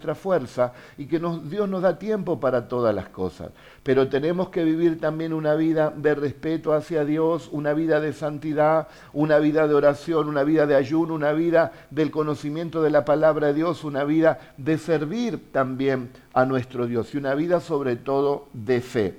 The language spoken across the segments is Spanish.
nuestra fuerza y que Dios nos da tiempo para todas las cosas. Pero tenemos que vivir también una vida de respeto hacia Dios, una vida de santidad, una vida de oración, una vida de ayuno, una vida del conocimiento de la palabra de Dios, una vida de servir también a nuestro Dios y una vida sobre todo de fe.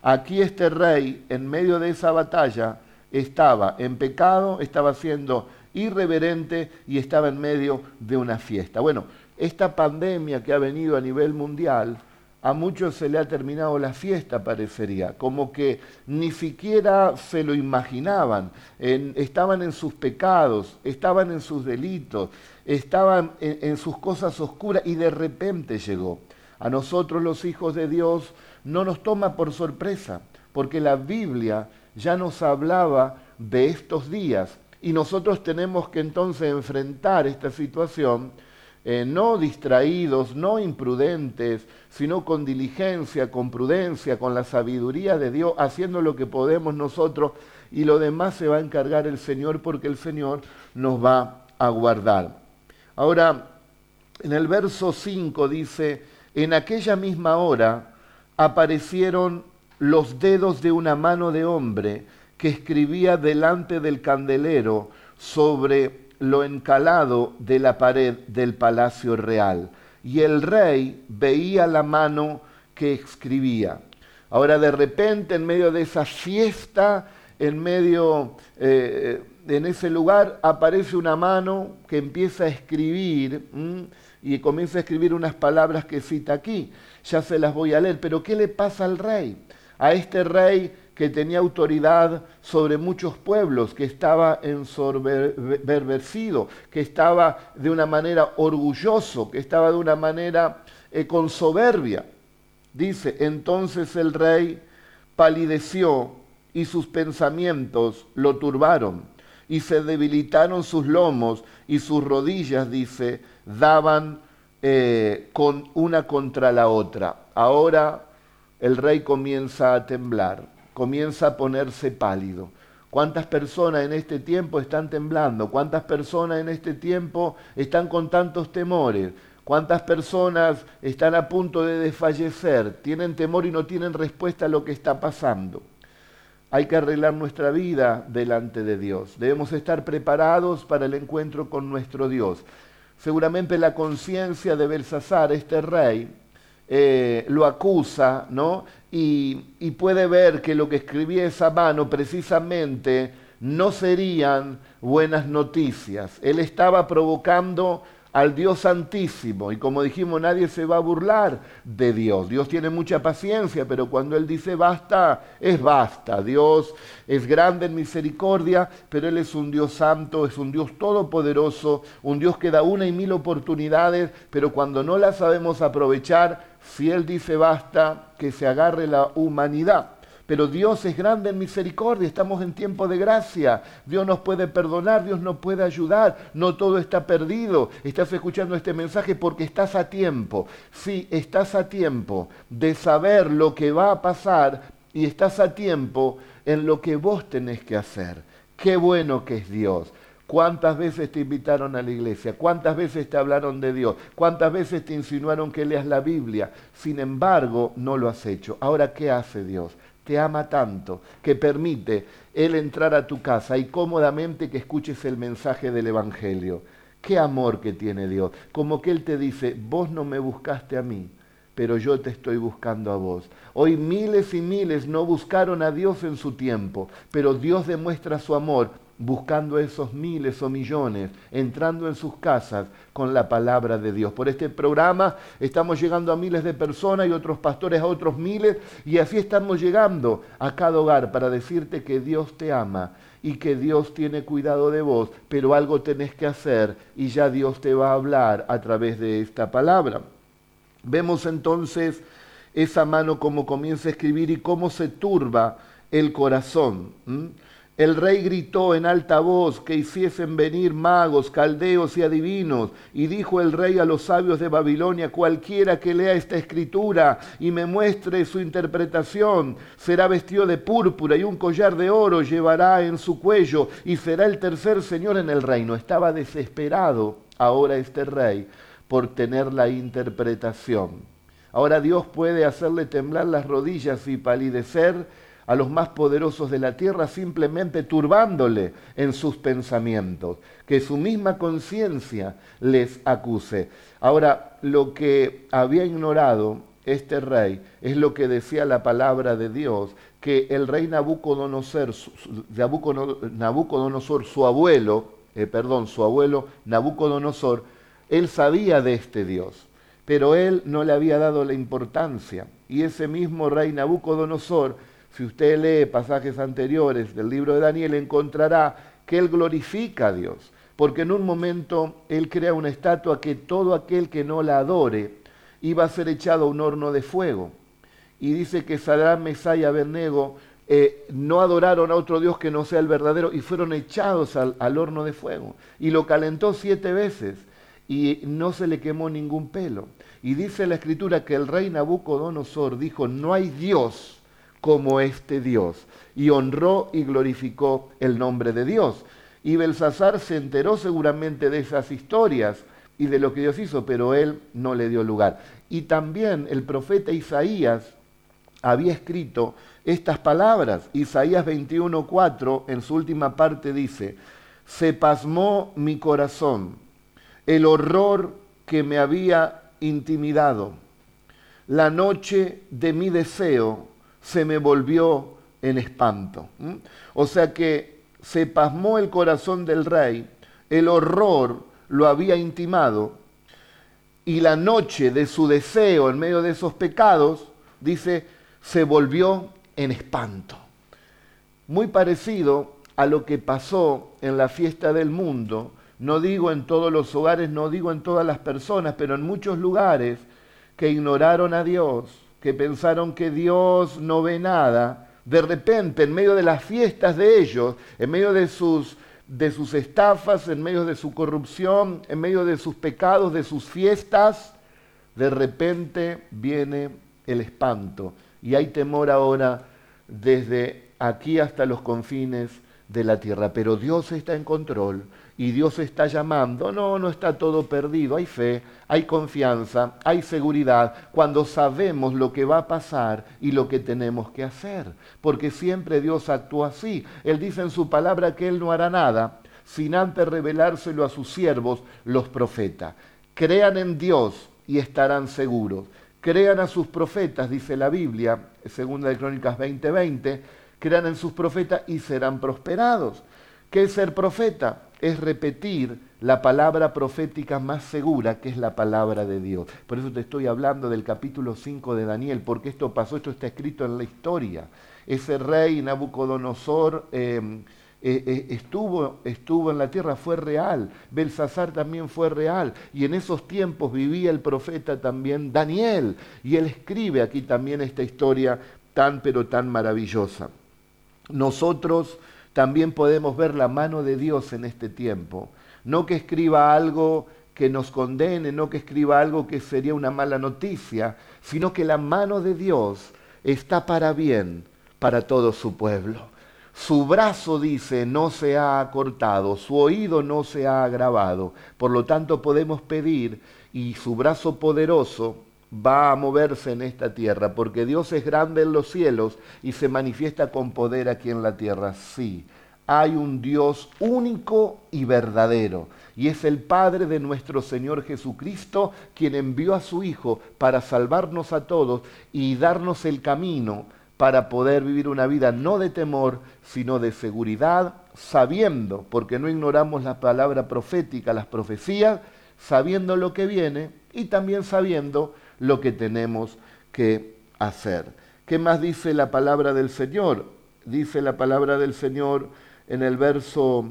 Aquí este rey, en medio de esa batalla, estaba en pecado, estaba siendo irreverente y estaba en medio de una fiesta. Bueno, esta pandemia que ha venido a nivel mundial, a muchos se le ha terminado la fiesta, parecería, como que ni siquiera se lo imaginaban, estaban en sus pecados, estaban en sus delitos, estaban en sus cosas oscuras y de repente llegó. A nosotros los hijos de Dios no nos toma por sorpresa, porque la Biblia ya nos hablaba de estos días y nosotros tenemos que entonces enfrentar esta situación eh, no distraídos, no imprudentes, sino con diligencia, con prudencia, con la sabiduría de Dios, haciendo lo que podemos nosotros y lo demás se va a encargar el Señor porque el Señor nos va a guardar. Ahora, en el verso 5 dice, en aquella misma hora aparecieron los dedos de una mano de hombre que escribía delante del candelero sobre lo encalado de la pared del palacio real. Y el rey veía la mano que escribía. Ahora de repente en medio de esa fiesta, en medio, eh, en ese lugar, aparece una mano que empieza a escribir y comienza a escribir unas palabras que cita aquí. Ya se las voy a leer, pero ¿qué le pasa al rey? A este rey que tenía autoridad sobre muchos pueblos, que estaba ensorberecido, que estaba de una manera orgulloso, que estaba de una manera eh, con soberbia. Dice, entonces el rey palideció y sus pensamientos lo turbaron y se debilitaron sus lomos y sus rodillas, dice, daban eh, con una contra la otra. Ahora el rey comienza a temblar comienza a ponerse pálido. ¿Cuántas personas en este tiempo están temblando? ¿Cuántas personas en este tiempo están con tantos temores? ¿Cuántas personas están a punto de desfallecer? Tienen temor y no tienen respuesta a lo que está pasando. Hay que arreglar nuestra vida delante de Dios. Debemos estar preparados para el encuentro con nuestro Dios. Seguramente la conciencia de Belsasar, este rey, eh, lo acusa, ¿no? Y, y puede ver que lo que escribía esa mano precisamente no serían buenas noticias. Él estaba provocando al Dios Santísimo. Y como dijimos, nadie se va a burlar de Dios. Dios tiene mucha paciencia, pero cuando Él dice basta, es basta. Dios es grande en misericordia, pero Él es un Dios santo, es un Dios todopoderoso, un Dios que da una y mil oportunidades, pero cuando no las sabemos aprovechar, si Él dice basta, que se agarre la humanidad. Pero Dios es grande en misericordia, estamos en tiempo de gracia. Dios nos puede perdonar, Dios nos puede ayudar. No todo está perdido. Estás escuchando este mensaje porque estás a tiempo. Sí, estás a tiempo de saber lo que va a pasar y estás a tiempo en lo que vos tenés que hacer. Qué bueno que es Dios. ¿Cuántas veces te invitaron a la iglesia? ¿Cuántas veces te hablaron de Dios? ¿Cuántas veces te insinuaron que leas la Biblia? Sin embargo, no lo has hecho. Ahora, ¿qué hace Dios? Te ama tanto que permite Él entrar a tu casa y cómodamente que escuches el mensaje del Evangelio. Qué amor que tiene Dios. Como que Él te dice, vos no me buscaste a mí, pero yo te estoy buscando a vos. Hoy miles y miles no buscaron a Dios en su tiempo, pero Dios demuestra su amor buscando esos miles o millones, entrando en sus casas con la palabra de Dios. Por este programa estamos llegando a miles de personas y otros pastores a otros miles y así estamos llegando a cada hogar para decirte que Dios te ama y que Dios tiene cuidado de vos, pero algo tenés que hacer y ya Dios te va a hablar a través de esta palabra. Vemos entonces esa mano como comienza a escribir y cómo se turba el corazón. El rey gritó en alta voz que hiciesen venir magos, caldeos y adivinos. Y dijo el rey a los sabios de Babilonia, cualquiera que lea esta escritura y me muestre su interpretación, será vestido de púrpura y un collar de oro llevará en su cuello y será el tercer señor en el reino. Estaba desesperado ahora este rey por tener la interpretación. Ahora Dios puede hacerle temblar las rodillas y palidecer a los más poderosos de la tierra simplemente turbándole en sus pensamientos, que su misma conciencia les acuse. Ahora, lo que había ignorado este rey es lo que decía la palabra de Dios, que el rey Nabucodonosor, Nabucodonosor su abuelo, eh, perdón, su abuelo Nabucodonosor, él sabía de este Dios, pero él no le había dado la importancia. Y ese mismo rey Nabucodonosor, si usted lee pasajes anteriores del libro de Daniel, encontrará que él glorifica a Dios, porque en un momento él crea una estatua que todo aquel que no la adore iba a ser echado a un horno de fuego. Y dice que Sadrán, Mesá y Abednego eh, no adoraron a otro Dios que no sea el verdadero y fueron echados al, al horno de fuego. Y lo calentó siete veces y no se le quemó ningún pelo. Y dice la escritura que el rey Nabucodonosor dijo, no hay Dios como este Dios. Y honró y glorificó el nombre de Dios. Y Belsasar se enteró seguramente de esas historias y de lo que Dios hizo, pero él no le dio lugar. Y también el profeta Isaías había escrito estas palabras. Isaías 21:4 en su última parte dice, se pasmó mi corazón, el horror que me había intimidado. La noche de mi deseo se me volvió en espanto. O sea que se pasmó el corazón del rey, el horror lo había intimado y la noche de su deseo en medio de esos pecados, dice, se volvió en espanto. Muy parecido a lo que pasó en la fiesta del mundo, no digo en todos los hogares, no digo en todas las personas, pero en muchos lugares que ignoraron a Dios, que pensaron que Dios no ve nada, de repente en medio de las fiestas de ellos, en medio de sus de sus estafas, en medio de su corrupción, en medio de sus pecados, de sus fiestas, de repente viene el espanto. Y hay temor ahora desde aquí hasta los confines de la tierra. Pero Dios está en control y Dios está llamando. No, no está todo perdido. Hay fe, hay confianza, hay seguridad cuando sabemos lo que va a pasar y lo que tenemos que hacer. Porque siempre Dios actúa así. Él dice en su palabra que Él no hará nada sin antes revelárselo a sus siervos, los profetas. Crean en Dios y estarán seguros. Crean a sus profetas, dice la Biblia, segunda de Crónicas 20:20, crean en sus profetas y serán prosperados. ¿Qué es ser profeta? Es repetir la palabra profética más segura, que es la palabra de Dios. Por eso te estoy hablando del capítulo 5 de Daniel, porque esto pasó, esto está escrito en la historia. Ese rey Nabucodonosor eh, eh, eh, estuvo, estuvo en la tierra, fue real. Belsasar también fue real. Y en esos tiempos vivía el profeta también Daniel. Y él escribe aquí también esta historia tan pero tan maravillosa. Nosotros también podemos ver la mano de Dios en este tiempo. No que escriba algo que nos condene, no que escriba algo que sería una mala noticia, sino que la mano de Dios está para bien para todo su pueblo. Su brazo, dice, no se ha cortado, su oído no se ha agravado. Por lo tanto, podemos pedir y su brazo poderoso va a moverse en esta tierra, porque Dios es grande en los cielos y se manifiesta con poder aquí en la tierra. Sí, hay un Dios único y verdadero, y es el Padre de nuestro Señor Jesucristo quien envió a su Hijo para salvarnos a todos y darnos el camino para poder vivir una vida no de temor, sino de seguridad, sabiendo, porque no ignoramos la palabra profética, las profecías, sabiendo lo que viene y también sabiendo lo que tenemos que hacer. ¿Qué más dice la palabra del Señor? Dice la palabra del Señor en el verso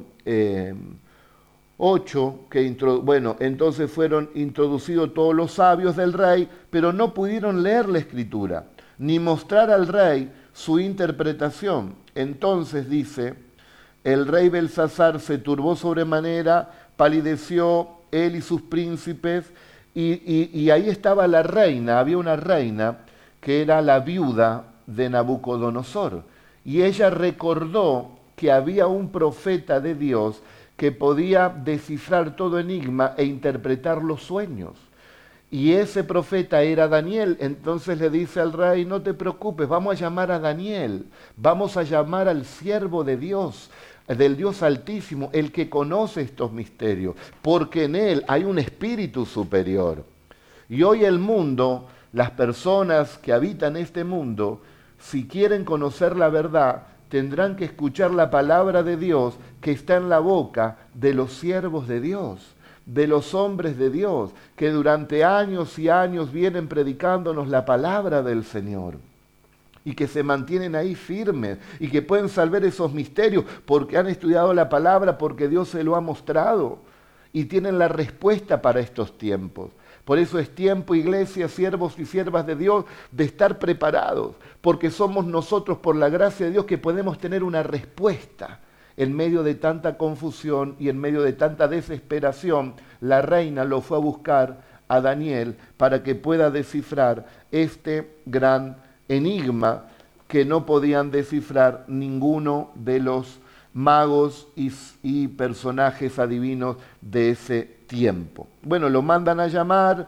8, eh, que bueno, entonces fueron introducidos todos los sabios del rey, pero no pudieron leer la escritura, ni mostrar al rey su interpretación. Entonces dice, el rey Belsasar se turbó sobremanera, palideció él y sus príncipes, y, ahí estaba la reina, había una reina que era la viuda de Nabucodonosor. Y ella recordó que había un profeta de Dios que podía descifrar todo enigma e interpretar los sueños. Y ese profeta era Daniel. Entonces le dice al rey, no te preocupes, vamos a llamar a Daniel, vamos a llamar al siervo de Dios, del Dios Altísimo, el que conoce estos misterios, porque en él hay un espíritu superior. Y hoy el mundo, las personas que habitan este mundo, si quieren conocer la verdad, tendrán que escuchar la palabra de Dios que está en la boca de los siervos de Dios de los hombres de Dios que durante años y años vienen predicándonos la palabra del Señor y que se mantienen ahí firmes y que pueden salvar esos misterios porque han estudiado la palabra, porque Dios se lo ha mostrado y tienen la respuesta para estos tiempos. Por eso es tiempo, iglesia, siervos y siervas de Dios, de estar preparados, porque somos nosotros, por la gracia de Dios, que podemos tener una respuesta en medio de tanta confusión y en medio de tanta desesperación, la reina lo fue a buscar a Daniel para que pueda descifrar este gran enigma que no podían descifrar ninguno de los magos y, personajes adivinos de ese tiempo. Bueno, lo mandan a llamar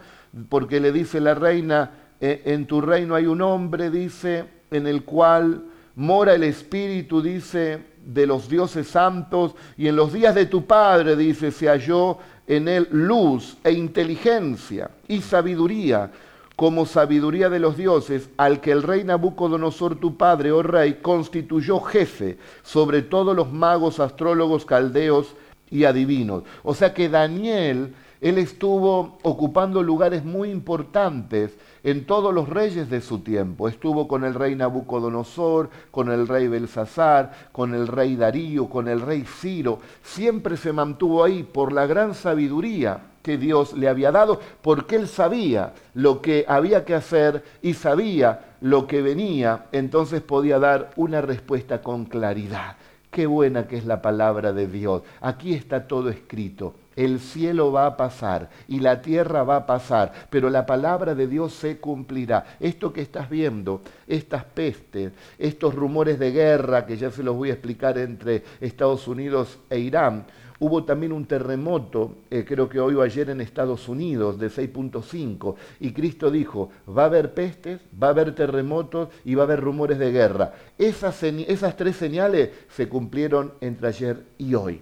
porque le dice la reina, e, en tu reino hay un hombre, dice, en el cual mora el espíritu, dice, de los dioses santos, y en los días de tu Padre, dice, se halló en él luz e inteligencia y sabiduría, como sabiduría de los dioses, al que el rey Nabucodonosor, tu padre, oh rey, constituyó jefe sobre todos los magos, astrólogos, caldeos y adivinos. O sea que Daniel, él estuvo ocupando lugares muy importantes en todos los reyes de su tiempo. Estuvo con el rey Nabucodonosor, con el rey Belsasar, con el rey Darío, con el rey Ciro. Siempre se mantuvo ahí por la gran sabiduría que Dios le había dado, porque él sabía lo que había que hacer y sabía lo que venía, entonces podía dar una respuesta con claridad. Qué buena que es la palabra de Dios. Aquí está todo escrito. El cielo va a pasar y la tierra va a pasar, pero la palabra de Dios se cumplirá. Esto que estás viendo, estas pestes, estos rumores de guerra, que ya se los voy a explicar entre Estados Unidos e Irán, Hubo también un terremoto, eh, creo que hoy o ayer en Estados Unidos, de 6.5, y Cristo dijo, va a haber pestes, va a haber terremotos y va a haber rumores de guerra. Esas, esas tres señales se cumplieron entre ayer y hoy.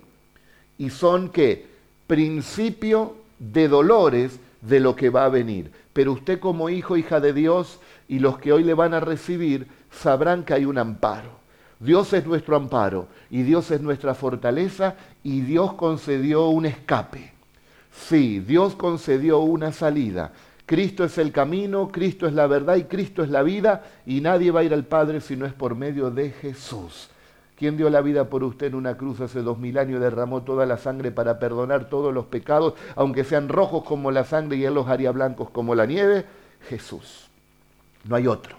Y son que principio de dolores de lo que va a venir. Pero usted como hijo, hija de Dios y los que hoy le van a recibir, sabrán que hay un amparo. Dios es nuestro amparo y Dios es nuestra fortaleza y Dios concedió un escape. Sí, Dios concedió una salida. Cristo es el camino, Cristo es la verdad y Cristo es la vida y nadie va a ir al Padre si no es por medio de Jesús. ¿Quién dio la vida por usted en una cruz hace dos mil años, derramó toda la sangre para perdonar todos los pecados, aunque sean rojos como la sangre y él los haría blancos como la nieve? Jesús. No hay otro.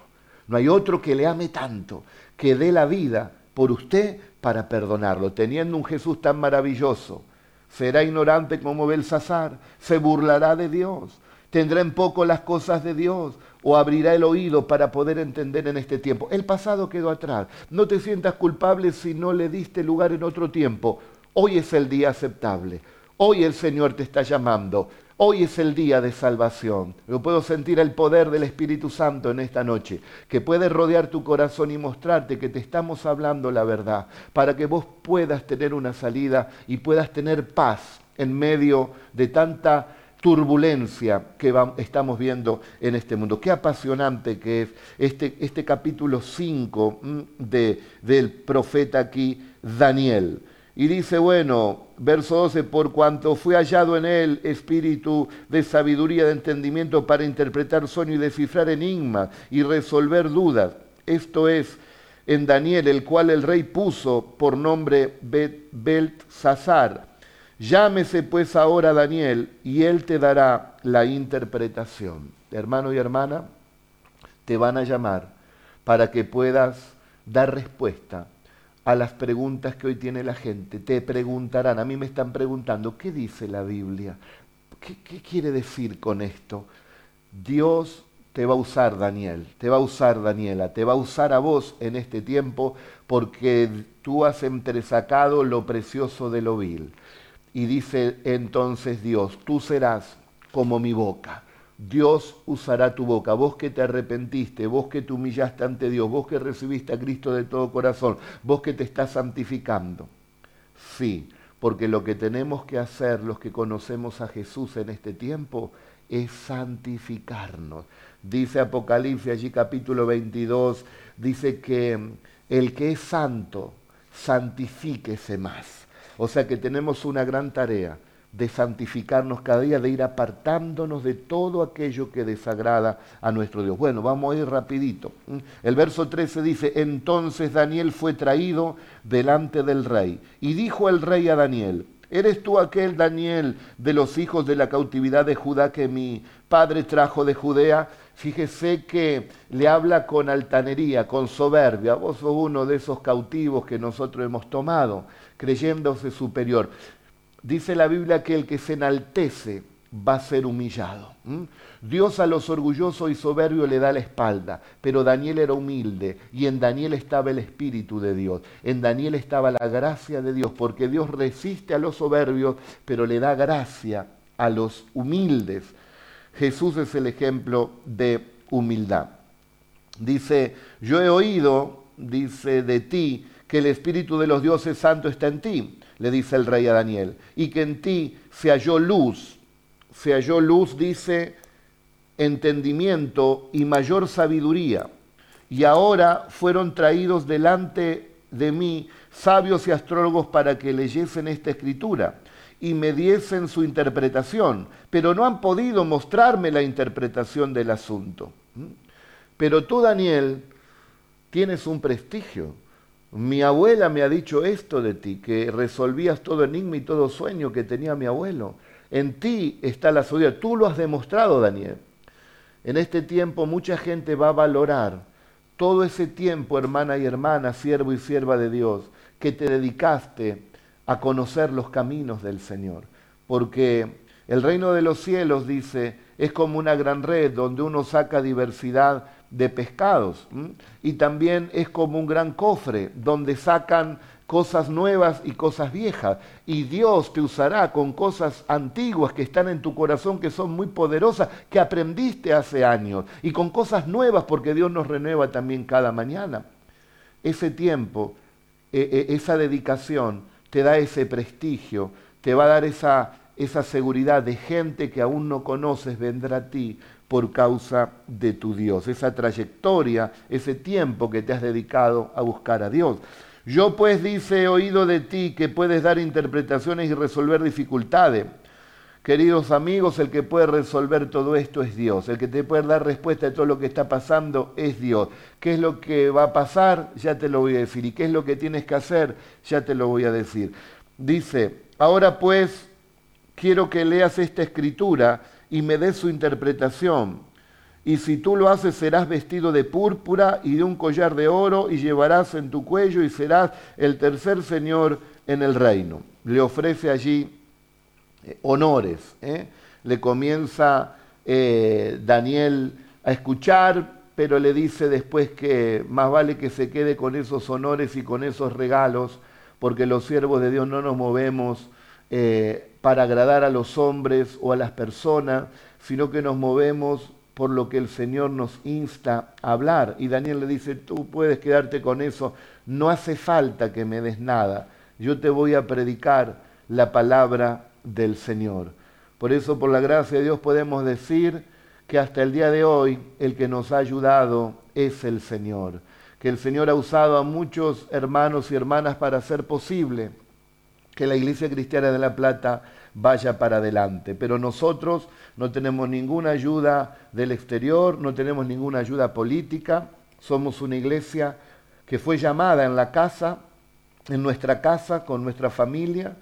No hay otro que le ame tanto, que dé la vida por usted para perdonarlo. Teniendo un Jesús tan maravilloso, será ignorante como Belsasar, se burlará de Dios, tendrá en poco las cosas de Dios, o abrirá el oído para poder entender en este tiempo. El pasado quedó atrás. No te sientas culpable si no le diste lugar en otro tiempo. Hoy es el día aceptable. Hoy el Señor te está llamando. Hoy es el día de salvación. Yo puedo sentir el poder del Espíritu Santo en esta noche, que puede rodear tu corazón y mostrarte que te estamos hablando la verdad, para que vos puedas tener una salida y puedas tener paz en medio de tanta turbulencia que estamos viendo en este mundo. Qué apasionante que es este, este capítulo 5 mm, de, del profeta aquí, Daniel. Y dice, bueno, verso 12, por cuanto fue hallado en él espíritu de sabiduría, de entendimiento para interpretar sueño y descifrar enigmas y resolver dudas. Esto es en Daniel, el cual el rey puso por nombre Beltzazar Llámese pues ahora Daniel y él te dará la interpretación. Hermano y hermana, te van a llamar para que puedas dar respuesta a las preguntas que hoy tiene la gente. Te preguntarán, a mí me están preguntando, ¿qué dice la Biblia? ¿Qué, quiere decir con esto? Dios te va a usar, Daniel, te va a usar, Daniela, te va a usar a vos en este tiempo porque tú has entresacado lo precioso de lo vil. Y dice entonces Dios, tú serás como mi boca, Dios usará tu boca, vos que te arrepentiste, vos que te humillaste ante Dios, vos que recibiste a Cristo de todo corazón, vos que te estás santificando. Sí, porque lo que tenemos que hacer los que conocemos a Jesús en este tiempo es santificarnos. Dice Apocalipsis allí capítulo 22, dice que el que es santo, santifíquese más. O sea que tenemos una gran tarea de santificarnos cada día, de ir apartándonos de todo aquello que desagrada a nuestro Dios. Bueno, vamos a ir rapidito. El verso 13 dice, entonces Daniel fue traído delante del rey y dijo el rey a Daniel, ¿eres tú aquel Daniel de los hijos de la cautividad de Judá que mi padre trajo de Judea? Fíjese que le habla con altanería, con soberbia. Vos sos uno de esos cautivos que nosotros hemos tomado, creyéndose superior. Dice la Biblia que el que se enaltece va a ser humillado. Dios a los orgullosos y soberbios le da la espalda, pero Daniel era humilde y en Daniel estaba el Espíritu de Dios, en Daniel estaba la gracia de Dios, porque Dios resiste a los soberbios, pero le da gracia a los humildes. Jesús es el ejemplo de humildad. Dice, yo he oído, dice de ti, que el Espíritu de los dioses santo está en ti le dice el rey a Daniel, y que en ti se halló luz, se halló luz, dice, entendimiento y mayor sabiduría. Y ahora fueron traídos delante de mí sabios y astrólogos para que leyesen esta escritura y me diesen su interpretación, pero no han podido mostrarme la interpretación del asunto. Pero tú, Daniel, tienes un prestigio mi abuela me ha dicho esto de ti, que resolvías todo enigma y todo sueño que tenía mi abuelo. En ti está la sabiduría. Tú lo has demostrado, Daniel. En este tiempo mucha gente va a valorar todo ese tiempo, hermana y hermana, siervo y sierva de Dios, que te dedicaste a conocer los caminos del Señor. Porque el reino de los cielos, dice, es como una gran red donde uno saca diversidad de pescados. Y también es como un gran cofre donde sacan cosas nuevas y cosas viejas. Y Dios te usará con cosas antiguas que están en tu corazón, que son muy poderosas, que aprendiste hace años. Y con cosas nuevas, porque Dios nos renueva también cada mañana. Ese tiempo, e, e, esa dedicación, te da ese prestigio, te va a dar esa, esa seguridad de gente que aún no conoces, vendrá a ti por causa de tu Dios, esa trayectoria, ese tiempo que te has dedicado a buscar a Dios. Yo pues dice, he oído de ti que puedes dar interpretaciones y resolver dificultades. Queridos amigos, el que puede resolver todo esto es Dios. El que te puede dar respuesta a todo lo que está pasando es Dios. ¿Qué es lo que va a pasar? Ya te lo voy a decir. ¿Y qué es lo que tienes que hacer? Ya te lo voy a decir. Dice, ahora pues quiero que leas esta escritura y me dé su interpretación. Y si tú lo haces, serás vestido de púrpura y de un collar de oro y llevarás en tu cuello y serás el tercer señor en el reino. Le ofrece allí eh, honores. ¿eh? Le comienza eh, Daniel a escuchar, pero le dice después que más vale que se quede con esos honores y con esos regalos, porque los siervos de Dios no nos movemos para agradar a los hombres o a las personas, sino que nos movemos por lo que el Señor nos insta a hablar. Y Daniel le dice, tú puedes quedarte con eso, no hace falta que me des nada, yo te voy a predicar la palabra del Señor. Por eso, por la gracia de Dios, podemos decir que hasta el día de hoy el que nos ha ayudado es el Señor, que el Señor ha usado a muchos hermanos y hermanas para hacer posible que la Iglesia Cristiana de La Plata vaya para adelante. Pero nosotros no tenemos ninguna ayuda del exterior, no tenemos ninguna ayuda política, somos una iglesia que fue llamada en la casa, en nuestra casa, con nuestra familia,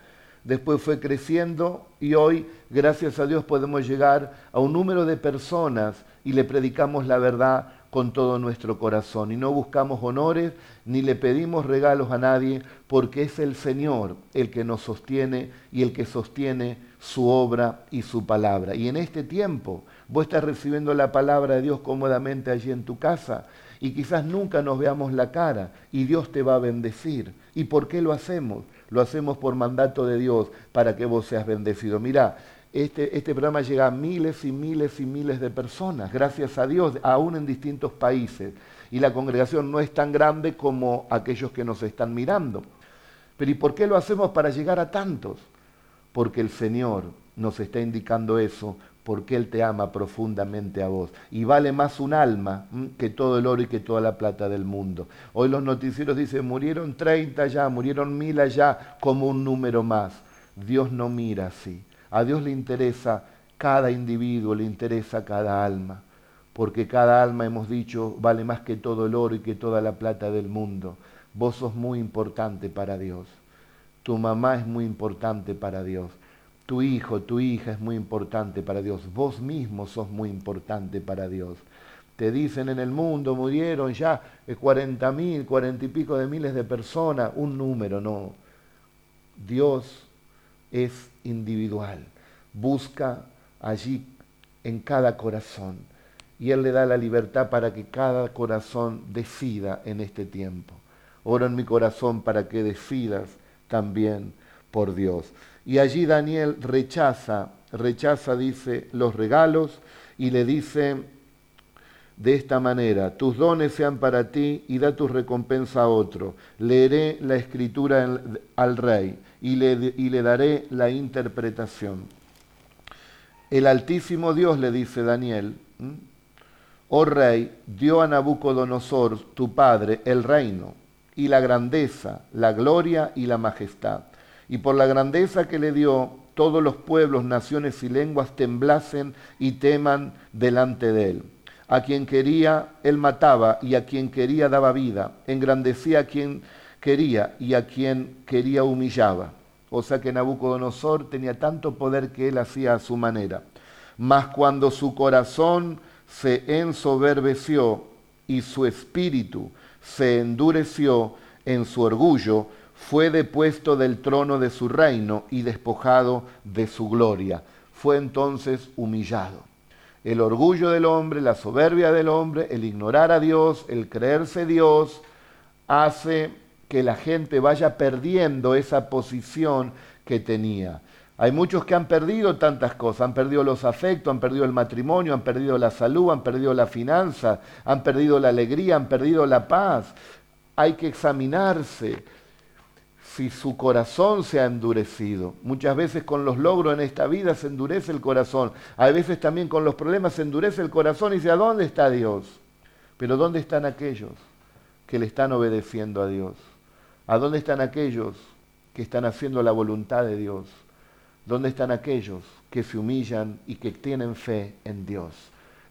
después fue creciendo y hoy, gracias a Dios, podemos llegar a un número de personas y le predicamos la verdad con todo nuestro corazón y no buscamos honores ni le pedimos regalos a nadie porque es el Señor el que nos sostiene y el que sostiene su obra y su palabra. Y en este tiempo vos estás recibiendo la palabra de Dios cómodamente allí en tu casa y quizás nunca nos veamos la cara y Dios te va a bendecir. ¿Y por qué lo hacemos? Lo hacemos por mandato de Dios para que vos seas bendecido. Mirá, este, este programa llega a miles y miles y miles de personas, gracias a Dios, aún en distintos países. Y la congregación no es tan grande como aquellos que nos están mirando. Pero ¿y por qué lo hacemos para llegar a tantos? Porque el Señor nos está indicando eso, porque Él te ama profundamente a vos. Y vale más un alma que todo el oro y que toda la plata del mundo. Hoy los noticieros dicen, murieron 30 ya, murieron mil allá, como un número más. Dios no mira así. A Dios le interesa cada individuo, le interesa cada alma, porque cada alma, hemos dicho, vale más que todo el oro y que toda la plata del mundo. Vos sos muy importante para Dios. Tu mamá es muy importante para Dios. Tu hijo, tu hija es muy importante para Dios. Vos mismo sos muy importante para Dios. Te dicen en el mundo, murieron ya 40 mil, 40 y pico de miles de personas. Un número, no. Dios es individual. Busca allí en cada corazón. Y Él le da la libertad para que cada corazón decida en este tiempo. Oro en mi corazón para que decidas también por Dios. Y allí Daniel rechaza, rechaza, dice, los regalos y le dice de esta manera, tus dones sean para ti y da tu recompensa a otro. Leeré la escritura al rey y le, y le daré la interpretación. El Altísimo Dios le dice Daniel, oh rey, dio a Nabucodonosor, tu padre, el reino y la grandeza, la gloria y la majestad. Y por la grandeza que le dio, todos los pueblos, naciones y lenguas temblasen y teman delante de él. A quien quería, él mataba, y a quien quería daba vida. Engrandecía a quien quería y a quien quería humillaba. O sea que Nabucodonosor tenía tanto poder que él hacía a su manera. Mas cuando su corazón se ensoberbeció y su espíritu se endureció en su orgullo, fue depuesto del trono de su reino y despojado de su gloria. Fue entonces humillado. El orgullo del hombre, la soberbia del hombre, el ignorar a Dios, el creerse Dios, hace que la gente vaya perdiendo esa posición que tenía. Hay muchos que han perdido tantas cosas, han perdido los afectos, han perdido el matrimonio, han perdido la salud, han perdido la finanza, han perdido la alegría, han perdido la paz. Hay que examinarse si su corazón se ha endurecido. Muchas veces con los logros en esta vida se endurece el corazón. A veces también con los problemas se endurece el corazón y dice, ¿a dónde está Dios? Pero ¿dónde están aquellos que le están obedeciendo a Dios? ¿A dónde están aquellos que están haciendo la voluntad de Dios? ¿Dónde están aquellos que se humillan y que tienen fe en Dios?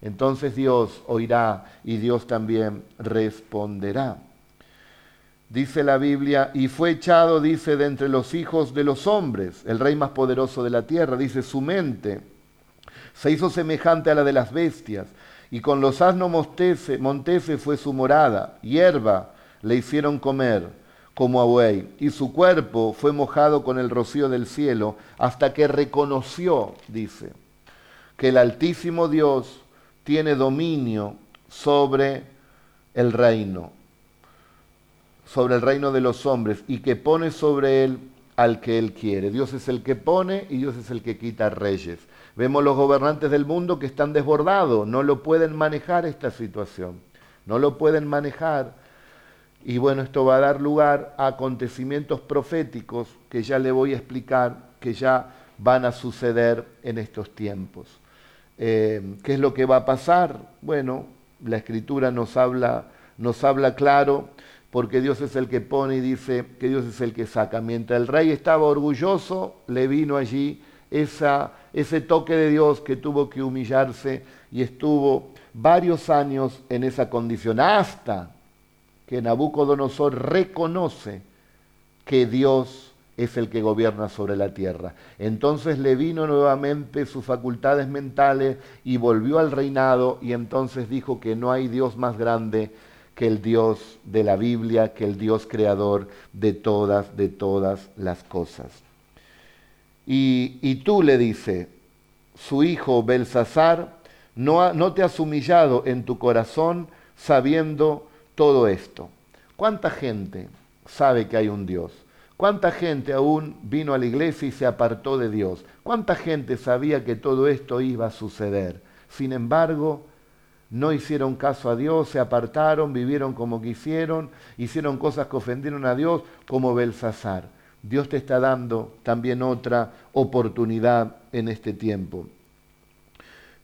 Entonces Dios oirá y Dios también responderá. Dice la Biblia, y fue echado, dice, de entre los hijos de los hombres, el rey más poderoso de la tierra, dice, su mente se hizo semejante a la de las bestias, y con los asnos montese, fue su morada, hierba le hicieron comer, como a buey, y su cuerpo fue mojado con el rocío del cielo, hasta que reconoció, dice, que el Altísimo Dios tiene dominio sobre el reino, sobre el reino de los hombres, y que pone sobre él al que él quiere. Dios es el que pone y Dios es el que quita reyes. Vemos los gobernantes del mundo que están desbordados, no lo pueden manejar esta situación, no lo pueden manejar y bueno, esto va a dar lugar a acontecimientos proféticos que ya le voy a explicar, que ya van a suceder en estos tiempos. Eh, ¿Qué es lo que va a pasar? Bueno, la escritura nos habla, nos habla claro, porque Dios es el que pone y dice que Dios es el que saca. Mientras el rey estaba orgulloso, le vino allí ese toque de Dios que tuvo que humillarse y estuvo varios años en esa condición, hasta que Nabucodonosor reconoce que Dios es el que gobierna sobre la tierra. Entonces le vino nuevamente sus facultades mentales y volvió al reinado y entonces dijo que no hay Dios más grande que el Dios de la Biblia, que el Dios creador de todas, de todas las cosas. Y, y tú le dice, su hijo Belsasar, no, no te has humillado en tu corazón sabiendo todo esto? ¿Cuánta gente sabe que hay un Dios? ¿Cuánta gente aún vino a la iglesia y se apartó de Dios? ¿Cuánta gente sabía que todo esto iba a suceder? Sin embargo, no hicieron caso a Dios, se apartaron, vivieron como quisieron, hicieron cosas que ofendieron a Dios, como Belsasar. Dios te está dando también otra oportunidad en este tiempo.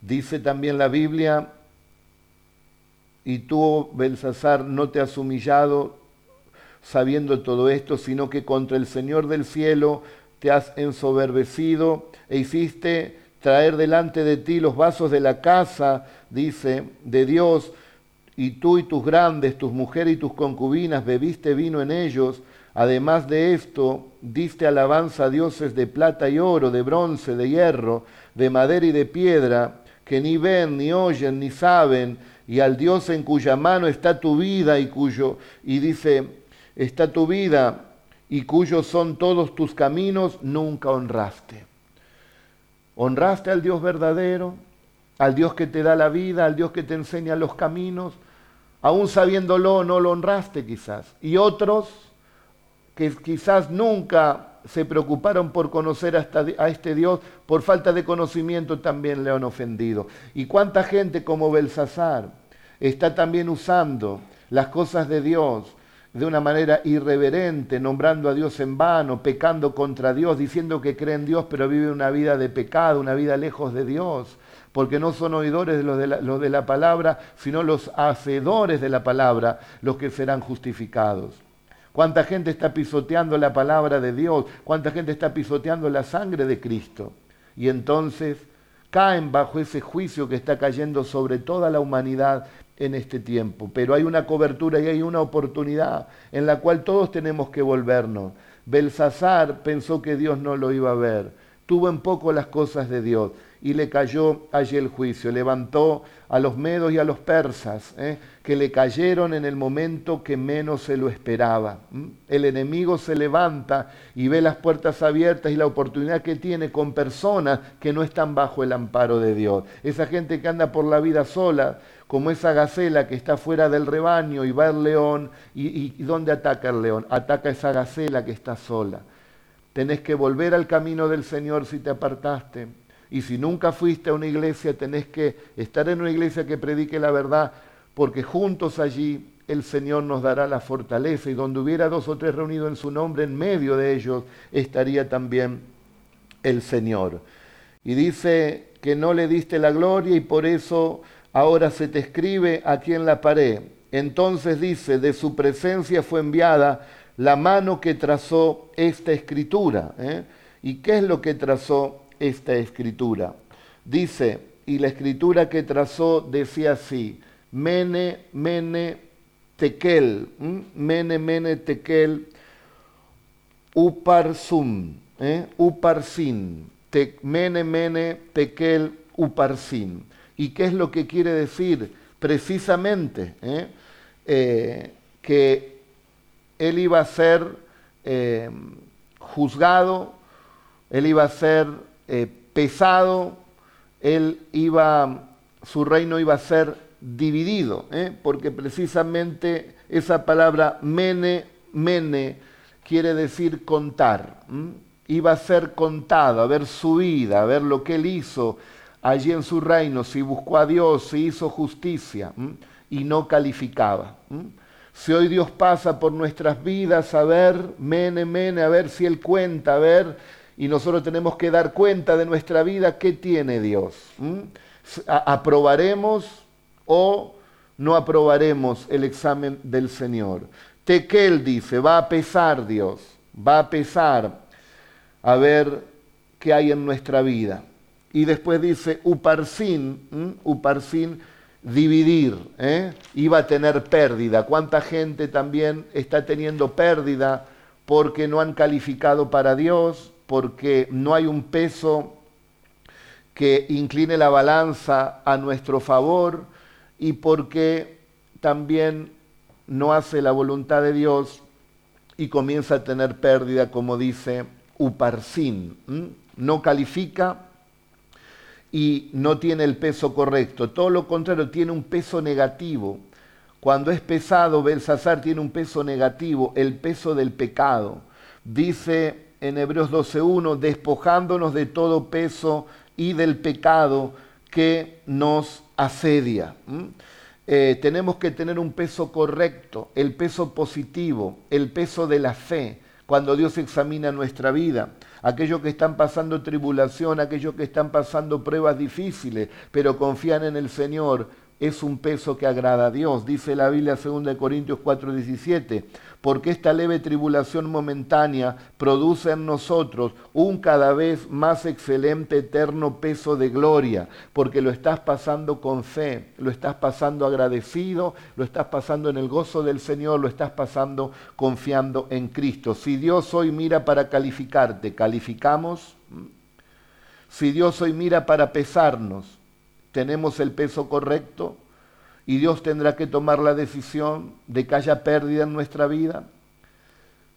Dice también la Biblia, y tú, Belsasar, no te has humillado sabiendo todo esto, sino que contra el Señor del cielo te has ensoberbecido e hiciste traer delante de ti los vasos de la casa, dice, de Dios, y tú y tus grandes, tus mujeres y tus concubinas bebiste vino en ellos. Además de esto, diste alabanza a dioses de plata y oro, de bronce, de hierro, de madera y de piedra, que ni ven, ni oyen, ni saben, y al Dios en cuya mano está tu vida y cuyo, y dice, está tu vida y cuyos son todos tus caminos, nunca honraste. Honraste al Dios verdadero, al Dios que te da la vida, al Dios que te enseña los caminos, aún sabiéndolo no lo honraste quizás. Y otros que quizás nunca se preocuparon por conocer a este Dios, por falta de conocimiento también le han ofendido. ¿Y cuánta gente como Belsasar está también usando las cosas de Dios de una manera irreverente, nombrando a Dios en vano, pecando contra Dios, diciendo que cree en Dios, pero vive una vida de pecado, una vida lejos de Dios, porque no son oidores los de la palabra, sino los hacedores de la palabra, los que serán justificados. ¿Cuánta gente está pisoteando la palabra de Dios? ¿Cuánta gente está pisoteando la sangre de Cristo? Y entonces caen bajo ese juicio que está cayendo sobre toda la humanidad en este tiempo, pero hay una cobertura y hay una oportunidad en la cual todos tenemos que volvernos. Belsasar pensó que Dios no lo iba a ver, tuvo en poco las cosas de Dios y le cayó allí el juicio. Levantó a los medos y a los persas, ¿eh? que le cayeron en el momento que menos se lo esperaba. El enemigo se levanta y ve las puertas abiertas y la oportunidad que tiene con personas que no están bajo el amparo de Dios. Esa gente que anda por la vida sola, como esa gacela que está fuera del rebaño y va el león, y, y ¿dónde ataca el león? Ataca esa gacela que está sola. Tenés que volver al camino del Señor si te apartaste y si nunca fuiste a una iglesia, tenés que estar en una iglesia que predique la verdad, porque juntos allí el Señor nos dará la fortaleza y donde hubiera dos o tres reunidos en su nombre, en medio de ellos estaría también el Señor. Y dice que no le diste la gloria y por eso ahora se te escribe aquí en la pared. Entonces dice, de su presencia fue enviada la mano que trazó esta escritura. ¿eh? ¿Y qué es lo que trazó esta escritura. Dice, y la escritura que trazó decía así, mene, mene, tekel, mene, mene, tekel, uparsum, ¿eh? uparsin, mene, mene, tekel, uparsin. ¿Y qué es lo que quiere decir? Precisamente ¿eh? Eh, que él iba a ser eh, juzgado, él iba a ser eh, pesado, él iba, su reino iba a ser dividido, ¿eh? porque precisamente esa palabra mene, mene, quiere decir contar. Iba a ser contado, a ver su vida, a ver lo que él hizo allí en su reino, si buscó a Dios, si hizo justicia y no calificaba. Si hoy Dios pasa por nuestras vidas, a ver, mene, mene, a ver si Él cuenta, a ver y nosotros tenemos que dar cuenta de nuestra vida qué tiene Dios. ¿Aprobaremos o no aprobaremos el examen del Señor? Tequel dice, va a pesar Dios, va a pesar a ver qué hay en nuestra vida. Y después dice, uparsin, uparsin, dividir, ¿eh? iba a tener pérdida. ¿Cuánta gente también está teniendo pérdida porque no han calificado para Dios, porque no hay un peso que incline la balanza a nuestro favor y porque también no hace la voluntad de Dios y comienza a tener pérdida, como dice Uparsin. No califica y no tiene el peso correcto. Todo lo contrario, tiene un peso negativo. Cuando es pesado, Belsasar tiene un peso negativo, el peso del pecado Dice en Hebreos 12.1, despojándonos de todo peso y del pecado que nos asedia. Eh, tenemos que tener un peso correcto, el peso positivo, el peso de la fe, cuando Dios examina nuestra vida. Aquellos que están pasando tribulación, aquellos que están pasando pruebas difíciles, pero confían en el Señor, es un peso que agrada a Dios. Dice la Biblia 2 Corintios 4:17, porque esta leve tribulación momentánea produce en nosotros un cada vez más excelente eterno peso de gloria, porque lo estás pasando con fe, lo estás pasando agradecido, lo estás pasando en el gozo del Señor, lo estás pasando confiando en Cristo. Si Dios hoy mira para calificarte, calificamos. Si Dios hoy mira para pesarnos, tenemos el peso correcto y Dios tendrá que tomar la decisión de que haya pérdida en nuestra vida,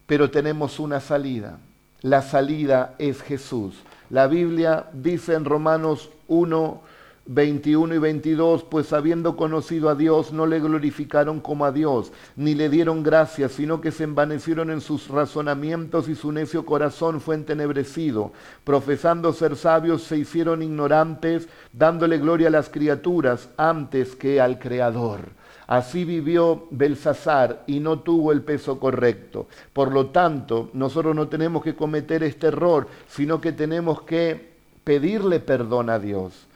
pero tenemos una salida. La salida es Jesús. La Biblia dice en Romanos 1, 21 y 22, pues habiendo conocido a Dios, no le glorificaron como a Dios, ni le dieron gracias, sino que se envanecieron en sus razonamientos y su necio corazón fue entenebrecido. Profesando ser sabios, se hicieron ignorantes, dándole gloria a las criaturas antes que al Creador. Así vivió Belsasar y no tuvo el peso correcto. Por lo tanto, nosotros no tenemos que cometer este error, sino que tenemos que pedirle perdón a Dios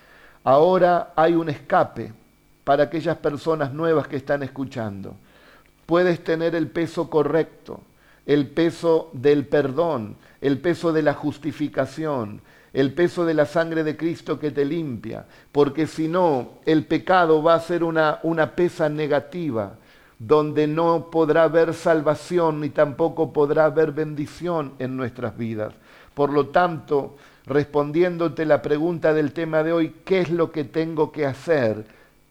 Ahora hay un escape para aquellas personas nuevas que están escuchando. Puedes tener el peso correcto, el peso del perdón, el peso de la justificación, el peso de la sangre de Cristo que te limpia, porque si no, el pecado va a ser una, una pesa negativa, donde no podrá haber salvación ni tampoco podrá haber bendición en nuestras vidas. Por lo tanto, respondiéndote la pregunta del tema de hoy, ¿qué es lo que tengo que hacer?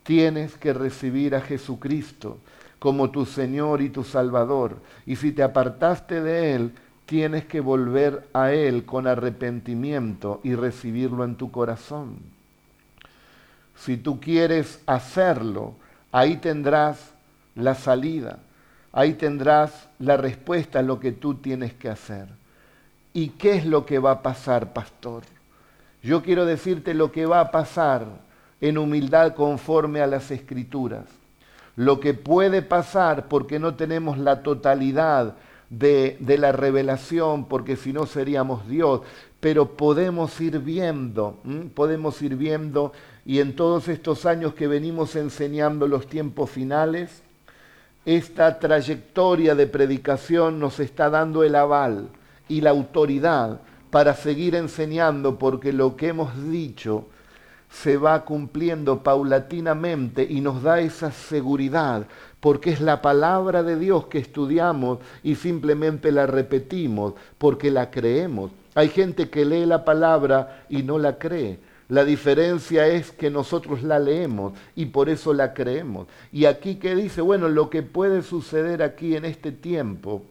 Tienes que recibir a Jesucristo como tu Señor y tu Salvador. Y si te apartaste de Él, tienes que volver a Él con arrepentimiento y recibirlo en tu corazón. Si tú quieres hacerlo, ahí tendrás la salida, ahí tendrás la respuesta a lo que tú tienes que hacer. ¿Y qué es lo que va a pasar, pastor? Yo quiero decirte lo que va a pasar en humildad conforme a las escrituras. Lo que puede pasar porque no tenemos la totalidad de, la revelación, porque si no seríamos Dios, pero podemos ir viendo, podemos ir viendo, y en todos estos años que venimos enseñando los tiempos finales, esta trayectoria de predicación nos está dando el aval y la autoridad para seguir enseñando porque lo que hemos dicho se va cumpliendo paulatinamente y nos da esa seguridad, porque es la palabra de Dios que estudiamos y simplemente la repetimos, porque la creemos. Hay gente que lee la palabra y no la cree. La diferencia es que nosotros la leemos y por eso la creemos. Y aquí que dice, bueno, lo que puede suceder aquí en este tiempo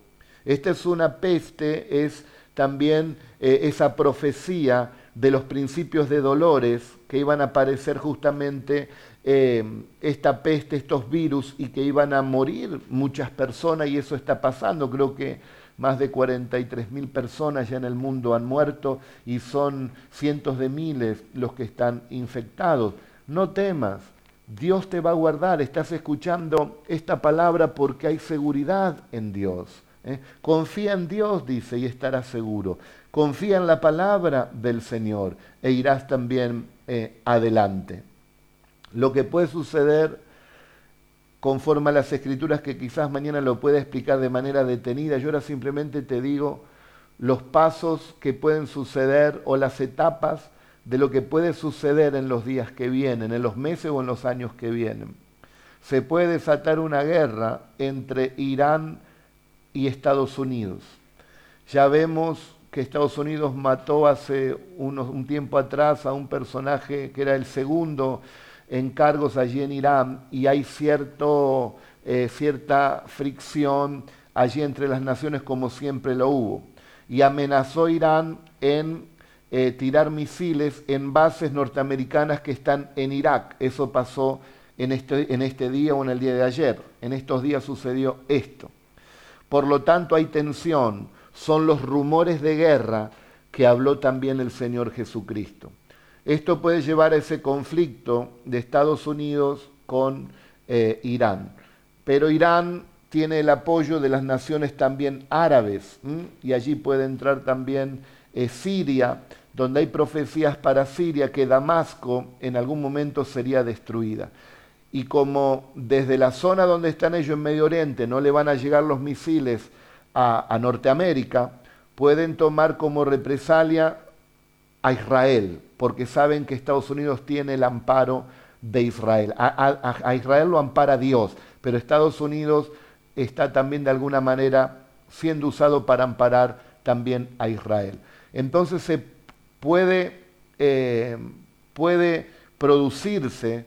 esta es una peste, es también eh, esa profecía de los principios de dolores que iban a aparecer justamente eh, esta peste, estos virus y que iban a morir muchas personas y eso está pasando. Creo que más de 43 mil personas ya en el mundo han muerto y son cientos de miles los que están infectados. No temas, Dios te va a guardar. Estás escuchando esta palabra porque hay seguridad en Dios. ¿Eh? Confía en Dios, dice, y estarás seguro. Confía en la palabra del Señor e irás también eh, adelante. Lo que puede suceder conforme a las escrituras que quizás mañana lo pueda explicar de manera detenida, yo ahora simplemente te digo los pasos que pueden suceder o las etapas de lo que puede suceder en los días que vienen, en los meses o en los años que vienen. Se puede desatar una guerra entre Irán y Estados Unidos. Ya vemos que Estados Unidos mató hace unos, un tiempo atrás a un personaje que era el segundo en cargos allí en Irán y hay cierto, eh, cierta fricción allí entre las naciones como siempre lo hubo. Y amenazó Irán en eh, tirar misiles en bases norteamericanas que están en Irak. Eso pasó en este, en este día o en el día de ayer. En estos días sucedió esto. Por lo tanto, hay tensión. son los rumores de guerra que habló también el Señor Jesucristo. Esto puede llevar a ese conflicto de Estados Unidos con eh, Irán. Pero Irán tiene el apoyo de las naciones también árabes y allí puede entrar también eh, Siria, donde hay profecías para Siria que Damasco en algún momento sería destruida. Y como desde la zona donde están ellos en Medio Oriente no le van a llegar los misiles a, Norteamérica, pueden tomar como represalia a Israel, porque saben que Estados Unidos tiene el amparo de Israel. a, Israel lo ampara Dios, pero Estados Unidos está también de alguna manera siendo usado para amparar también a Israel. Entonces se puede, eh, puede producirse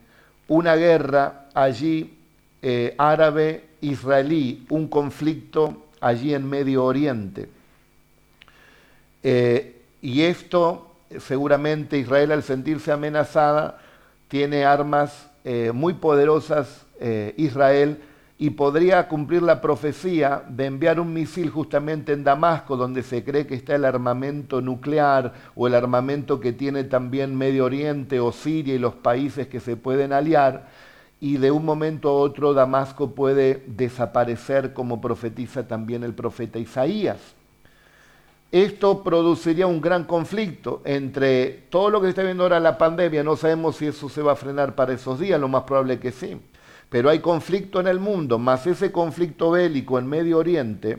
una guerra allí eh, árabe-israelí, un conflicto allí en Medio Oriente. Eh, y esto seguramente Israel al sentirse amenazada tiene armas muy poderosas Israel y podría cumplir la profecía de enviar un misil justamente en Damasco, donde se cree que está el armamento nuclear o el armamento que tiene también Medio Oriente o Siria y los países que se pueden aliar, y de un momento a otro Damasco puede desaparecer como profetiza también el profeta Isaías. Esto produciría un gran conflicto entre todo lo que está viendo ahora la pandemia, no sabemos si eso se va a frenar para esos días, lo más probable que sí pero hay conflicto en el mundo, más ese conflicto bélico en Medio Oriente,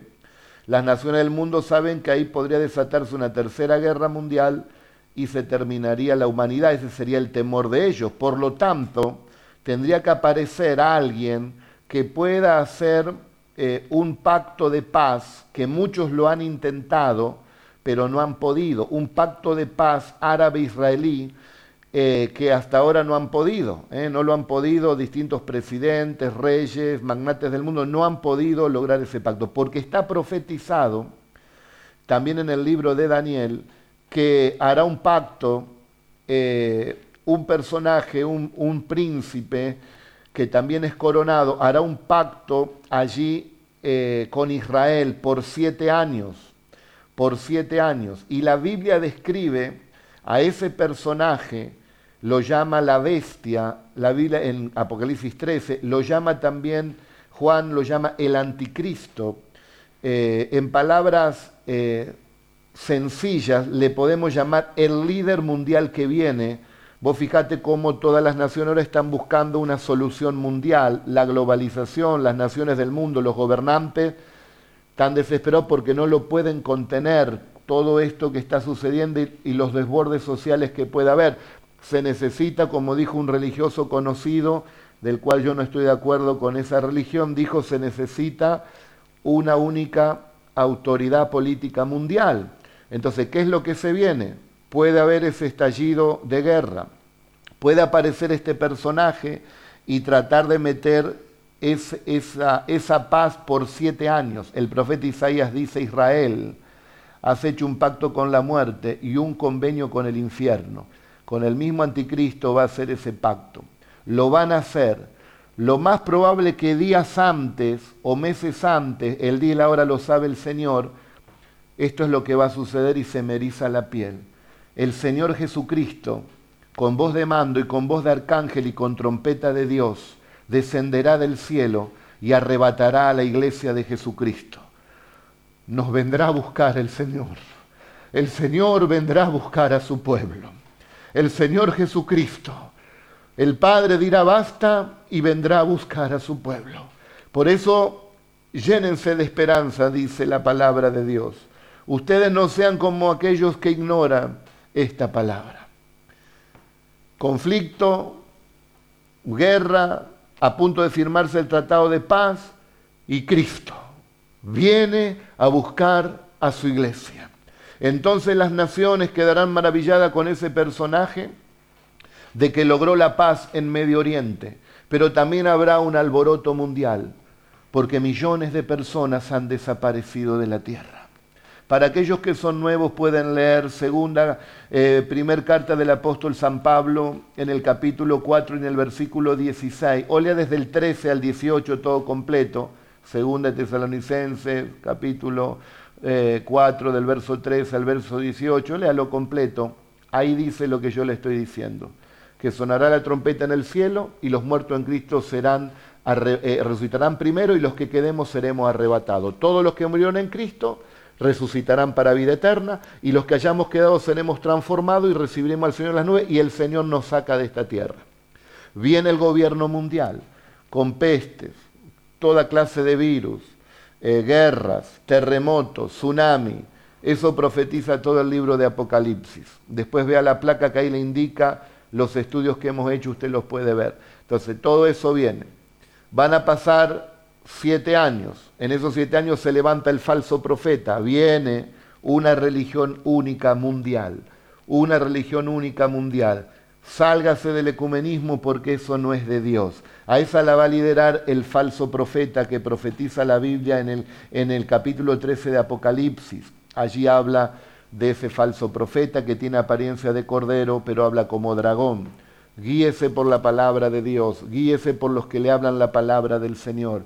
las naciones del mundo saben que ahí podría desatarse una tercera guerra mundial y se terminaría la humanidad, ese sería el temor de ellos. Por lo tanto, tendría que aparecer alguien que pueda hacer eh, un pacto de paz, que muchos lo han intentado, pero no han podido, un pacto de paz árabe-israelí eh, que hasta ahora no han podido, eh, no lo han podido distintos presidentes, reyes, magnates del mundo, no han podido lograr ese pacto, porque está profetizado también en el libro de Daniel que hará un pacto eh, un personaje, un, un, príncipe que también es coronado, hará un pacto allí con Israel por siete años, por siete años. Y la Biblia describe a ese personaje lo llama la bestia, la Biblia en Apocalipsis 13, lo llama también, Juan lo llama el anticristo. Eh, en palabras eh, sencillas le podemos llamar el líder mundial que viene. Vos fíjate cómo todas las naciones ahora están buscando una solución mundial, la globalización, las naciones del mundo, los gobernantes están desesperados porque no lo pueden contener todo esto que está sucediendo y los desbordes sociales que puede haber se necesita, como dijo un religioso conocido, del cual yo no estoy de acuerdo con esa religión, dijo se necesita una única autoridad política mundial. Entonces, ¿qué es lo que se viene? Puede haber ese estallido de guerra, puede aparecer este personaje y tratar de meter esa, esa paz por siete años. El profeta Isaías dice, Israel, has hecho un pacto con la muerte y un convenio con el infierno con el mismo anticristo va a hacer ese pacto. Lo van a hacer. Lo más probable que días antes o meses antes, el día y la hora lo sabe el Señor, esto es lo que va a suceder y se me la piel. El Señor Jesucristo, con voz de mando y con voz de arcángel y con trompeta de Dios, descenderá del cielo y arrebatará a la iglesia de Jesucristo. Nos vendrá a buscar el Señor. El Señor vendrá a buscar a su pueblo el Señor Jesucristo. El Padre dirá basta y vendrá a buscar a su pueblo. Por eso, llénense de esperanza, dice la palabra de Dios. Ustedes no sean como aquellos que ignoran esta palabra. Conflicto, guerra, a punto de firmarse el tratado de paz y Cristo viene a buscar a su iglesia. Entonces las naciones quedarán maravilladas con ese personaje de que logró la paz en Medio Oriente, pero también habrá un alboroto mundial, porque millones de personas han desaparecido de la tierra. Para aquellos que son nuevos pueden leer segunda, eh, primer carta del apóstol San Pablo en el capítulo 4 y en el versículo 16, o lea desde el 13 al 18 todo completo, segunda Tesalonicenses, capítulo 4, del verso 3 al verso 18, léalo completo, ahí dice lo que yo le estoy diciendo, que sonará la trompeta en el cielo y los muertos en Cristo serán, resucitarán primero y los que quedemos seremos arrebatados. Todos los que murieron en Cristo resucitarán para vida eterna y los que hayamos quedado seremos transformados y recibiremos al Señor las nubes y el Señor nos saca de esta tierra. Viene el gobierno mundial con pestes, toda clase de virus, eh, guerras, terremotos, tsunami. Eso profetiza todo el libro de Apocalipsis. Después vea la placa que ahí le indica los estudios que hemos hecho, usted los puede ver. Entonces, todo eso viene. Van a pasar siete años. En esos siete años se levanta el falso profeta. Viene una religión única mundial. Una religión única mundial. Sálgase del ecumenismo porque eso no es de Dios. A esa la va a liderar el falso profeta que profetiza la Biblia en el, en el capítulo 13 de Apocalipsis. Allí habla de ese falso profeta que tiene apariencia de cordero, pero habla como dragón. Guíese por la palabra de Dios, guíese por los que le hablan la palabra del Señor.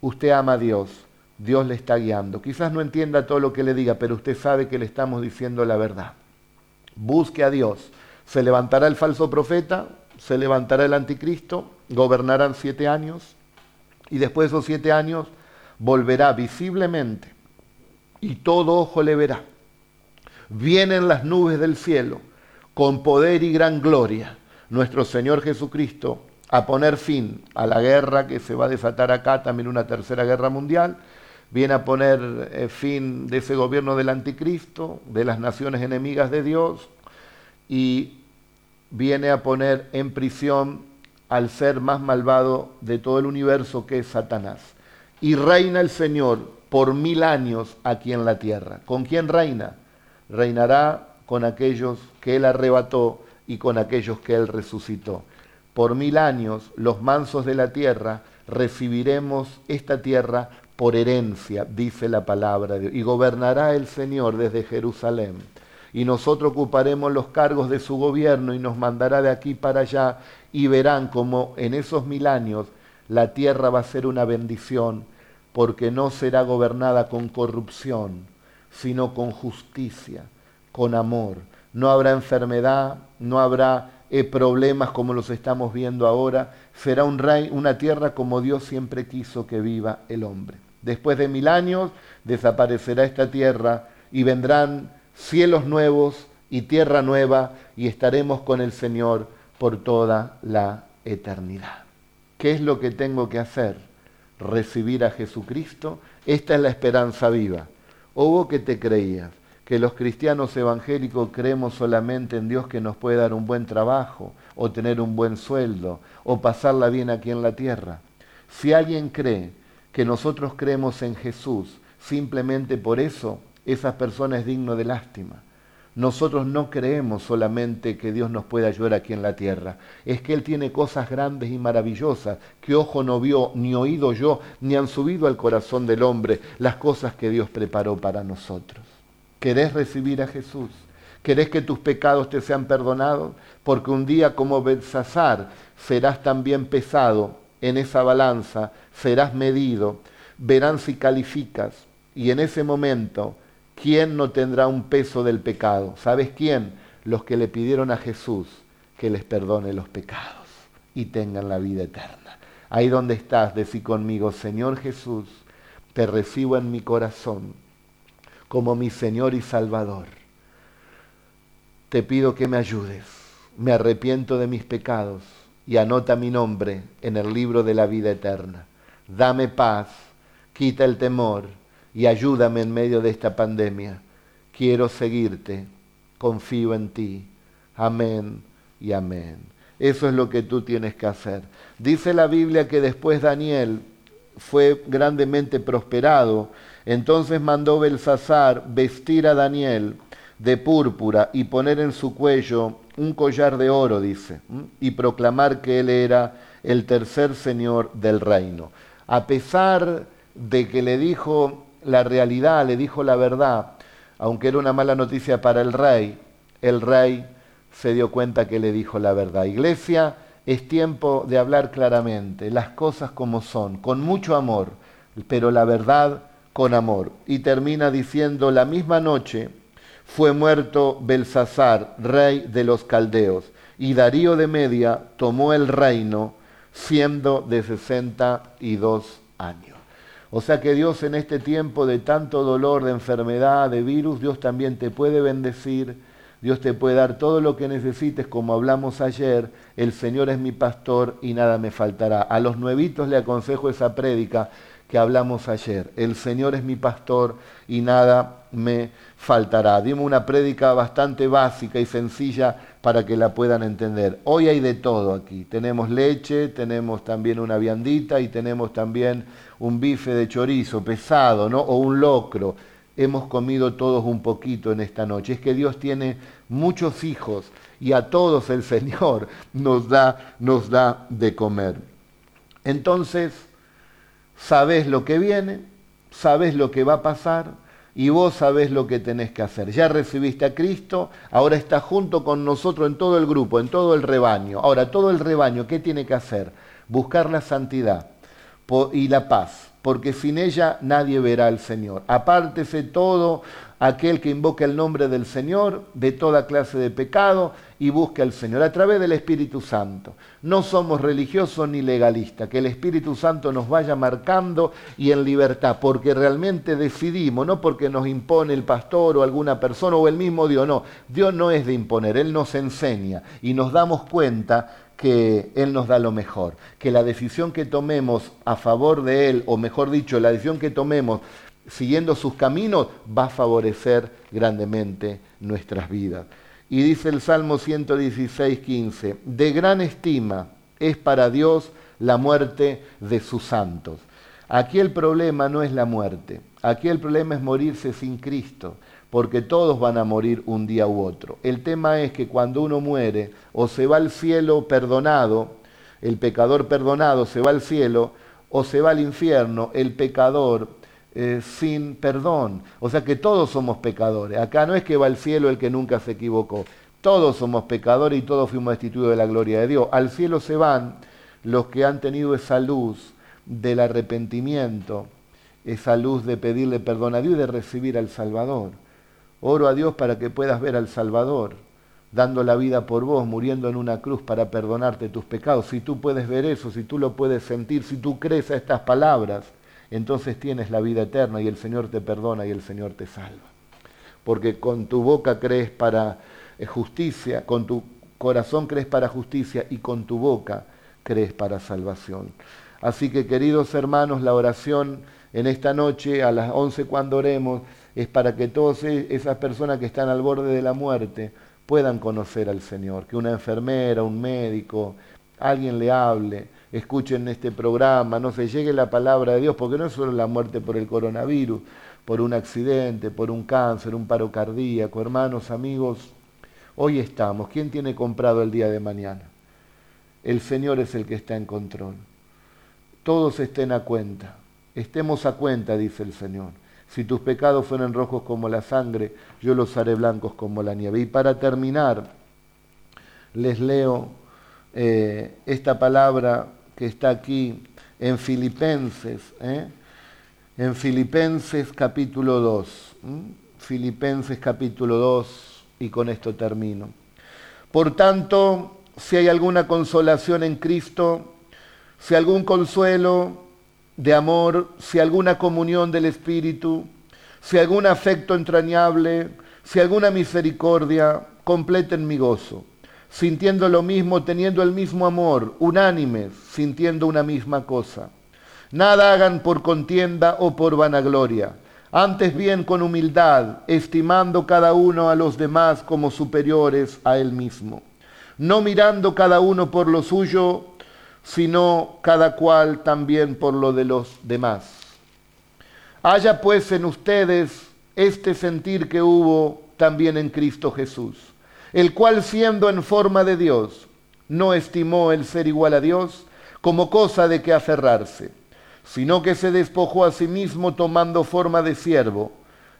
Usted ama a Dios, Dios le está guiando. Quizás no entienda todo lo que le diga, pero usted sabe que le estamos diciendo la verdad. Busque a Dios. Se levantará el falso profeta, se levantará el anticristo, gobernarán siete años y después de esos siete años volverá visiblemente y todo ojo le verá. Vienen las nubes del cielo con poder y gran gloria. Nuestro Señor Jesucristo a poner fin a la guerra que se va a desatar acá, también una tercera guerra mundial, viene a poner eh, fin de ese gobierno del anticristo, de las naciones enemigas de Dios, y viene a poner en prisión al ser más malvado de todo el universo que es Satanás. Y reina el Señor por mil años aquí en la tierra. ¿Con quién reina? Reinará con aquellos que Él arrebató y con aquellos que Él resucitó por mil años los mansos de la tierra recibiremos esta tierra por herencia, dice la palabra de Dios, y gobernará el Señor desde Jerusalén. Y nosotros ocuparemos los cargos de su gobierno y nos mandará de aquí para allá y verán como en esos mil años la tierra va a ser una bendición porque no será gobernada con corrupción, sino con justicia, con amor. No habrá enfermedad, no habrá eh, problemas como los estamos viendo ahora, será un rey, una tierra como Dios siempre quiso que viva el hombre. Después de mil años desaparecerá esta tierra y vendrán cielos nuevos y tierra nueva y estaremos con el Señor por toda la eternidad. ¿Qué es lo que tengo que hacer? Recibir a Jesucristo. Esta es la esperanza viva. Hubo que te creías que los cristianos evangélicos creemos solamente en Dios que nos puede dar un buen trabajo o tener un buen sueldo o pasarla bien aquí en la tierra. Si alguien cree que nosotros creemos en Jesús simplemente por eso, esa persona es digno de lástima. Nosotros no creemos solamente que Dios nos puede ayudar aquí en la tierra, es que Él tiene cosas grandes y maravillosas que ojo no vio, ni oído yo, ni han subido al corazón del hombre las cosas que Dios preparó para nosotros. ¿Querés recibir a Jesús? ¿Querés que tus pecados te sean perdonados? Porque un día como Belsasar serás también pesado en esa balanza, serás medido, verán si calificas. Y en ese momento, ¿quién no tendrá un peso del pecado? ¿Sabes quién? Los que le pidieron a Jesús que les perdone los pecados y tengan la vida eterna. Ahí donde estás, decí conmigo, Señor Jesús, te recibo en mi corazón como mi Señor y Salvador. Te pido que me ayudes. Me arrepiento de mis pecados y anota mi nombre en el libro de la vida eterna. Dame paz, quita el temor y ayúdame en medio de esta pandemia. Quiero seguirte, confío en ti. Amén y amén. Eso es lo que tú tienes que hacer. Dice la Biblia que después Daniel fue grandemente prosperado entonces mandó Belsasar vestir a Daniel de púrpura y poner en su cuello un collar de oro, dice, y proclamar que él era el tercer señor del reino. A pesar de que le dijo la realidad, le dijo la verdad, aunque era una mala noticia para el rey, el rey se dio cuenta que le dijo la verdad. Iglesia, es tiempo de hablar claramente, las cosas como son, con mucho amor, pero la verdad con amor. Y termina diciendo, la misma noche fue muerto Belsasar, rey de los caldeos, y Darío de Media tomó el reino siendo de 62 años. O sea que Dios en este tiempo de tanto dolor, de enfermedad, de virus, Dios también te puede bendecir, Dios te puede dar todo lo que necesites, como hablamos ayer, el Señor es mi pastor y nada me faltará. A los nuevitos le aconsejo esa prédica que hablamos ayer, el Señor es mi pastor y nada me faltará. Dimos una prédica bastante básica y sencilla para que la puedan entender. Hoy hay de todo aquí. Tenemos leche, tenemos también una viandita y tenemos también un bife de chorizo pesado, ¿no? O un locro. Hemos comido todos un poquito en esta noche. Es que Dios tiene muchos hijos y a todos el Señor nos da, nos da de comer. Entonces, sabes lo que viene, sabes lo que va a pasar, y vos sabés lo que tenés que hacer. Ya recibiste a Cristo, ahora está junto con nosotros en todo el grupo, en todo el rebaño. Ahora, todo el rebaño, ¿qué tiene que hacer? Buscar la santidad y la paz, porque sin ella nadie verá al Señor. Apártese todo aquel que invoca el nombre del Señor de toda clase de pecado y busque al Señor a través del Espíritu Santo. No somos religiosos ni legalistas, que el Espíritu Santo nos vaya marcando y en libertad, porque realmente decidimos, no porque nos impone el pastor o alguna persona o el mismo Dios, no, Dios no es de imponer, Él nos enseña y nos damos cuenta que Él nos da lo mejor, que la decisión que tomemos a favor de Él, o mejor dicho, la decisión que tomemos siguiendo sus caminos, va a favorecer grandemente nuestras vidas. Y dice el Salmo 116, 15, de gran estima es para Dios la muerte de sus santos. Aquí el problema no es la muerte, aquí el problema es morirse sin Cristo, porque todos van a morir un día u otro. El tema es que cuando uno muere o se va al cielo perdonado, el pecador perdonado se va al cielo, o se va al infierno, el pecador eh, sin perdón. O sea que todos somos pecadores. Acá no es que va al cielo el que nunca se equivocó. Todos somos pecadores y todos fuimos destituidos de la gloria de Dios. Al cielo se van los que han tenido esa luz del arrepentimiento, esa luz de pedirle perdón a Dios y de recibir al Salvador. Oro a Dios para que puedas ver al Salvador, dando la vida por vos, muriendo en una cruz para perdonarte tus pecados. Si tú puedes ver eso, si tú lo puedes sentir, si tú crees a estas palabras, entonces tienes la vida eterna y el Señor te perdona y el Señor te salva. Porque con tu boca crees para eh, justicia, con tu corazón crees para justicia y con tu boca crees para salvación. Así que queridos hermanos, la oración en esta noche a las 11 cuando oremos es para que todas e-, esas personas que están al borde de la muerte puedan conocer al Señor, que una enfermera, un médico, alguien le hable, escuchen este programa, no se llegue la palabra de Dios, porque no es solo la muerte por el coronavirus, por un accidente, por un cáncer, un paro cardíaco. Hermanos, amigos, hoy estamos. ¿Quién tiene comprado el día de mañana? El Señor es el que está en control. Todos estén a cuenta. Estemos a cuenta, dice el Señor. Si tus pecados fueron rojos como la sangre, yo los haré blancos como la nieve. Y para terminar, les leo eh, esta palabra que está aquí en Filipenses, ¿eh? en Filipenses capítulo 2, Filipenses capítulo 2, y con esto termino. Por tanto, si hay alguna consolación en Cristo, si algún consuelo de amor, si alguna comunión del Espíritu, si algún afecto entrañable, si alguna misericordia, completen mi gozo sintiendo lo mismo, teniendo el mismo amor, unánimes, sintiendo una misma cosa. Nada hagan por contienda o por vanagloria, antes bien con humildad, estimando cada uno a los demás como superiores a él mismo, no mirando cada uno por lo suyo, sino cada cual también por lo de los demás. Haya pues en ustedes este sentir que hubo también en Cristo Jesús el cual siendo en forma de Dios, no estimó el ser igual a Dios como cosa de que aferrarse, sino que se despojó a sí mismo tomando forma de siervo,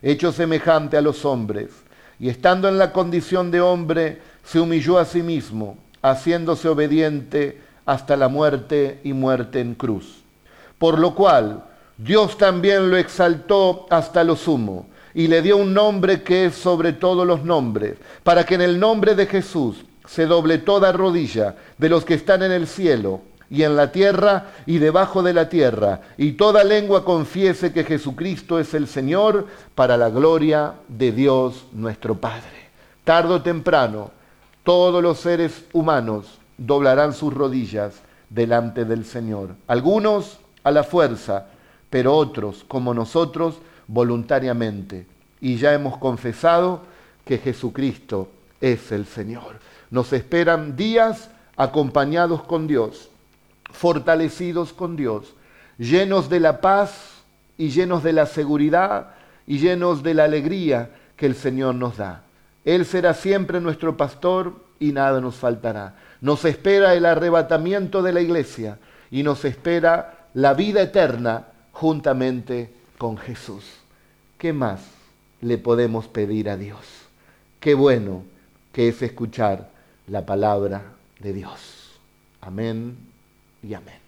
hecho semejante a los hombres, y estando en la condición de hombre, se humilló a sí mismo, haciéndose obediente hasta la muerte y muerte en cruz. Por lo cual Dios también lo exaltó hasta lo sumo y le dio un nombre que es sobre todos los nombres, para que en el nombre de Jesús se doble toda rodilla de los que están en el cielo y en la tierra y debajo de la tierra, y toda lengua confiese que Jesucristo es el Señor para la gloria de Dios nuestro Padre. Tardo o temprano, todos los seres humanos doblarán sus rodillas delante del Señor. Algunos a la fuerza, pero otros, como nosotros, voluntariamente. Y ya hemos confesado que Jesucristo es el Señor. Nos esperan días acompañados con Dios, fortalecidos con Dios, llenos de la paz y llenos de la seguridad y llenos de la alegría que el Señor nos da. Él será siempre nuestro pastor y nada nos faltará. Nos espera el arrebatamiento de la iglesia y nos espera la vida eterna juntamente con Jesús. ¿Qué más le podemos pedir a Dios? Qué bueno que es escuchar la palabra de Dios. Amén y amén.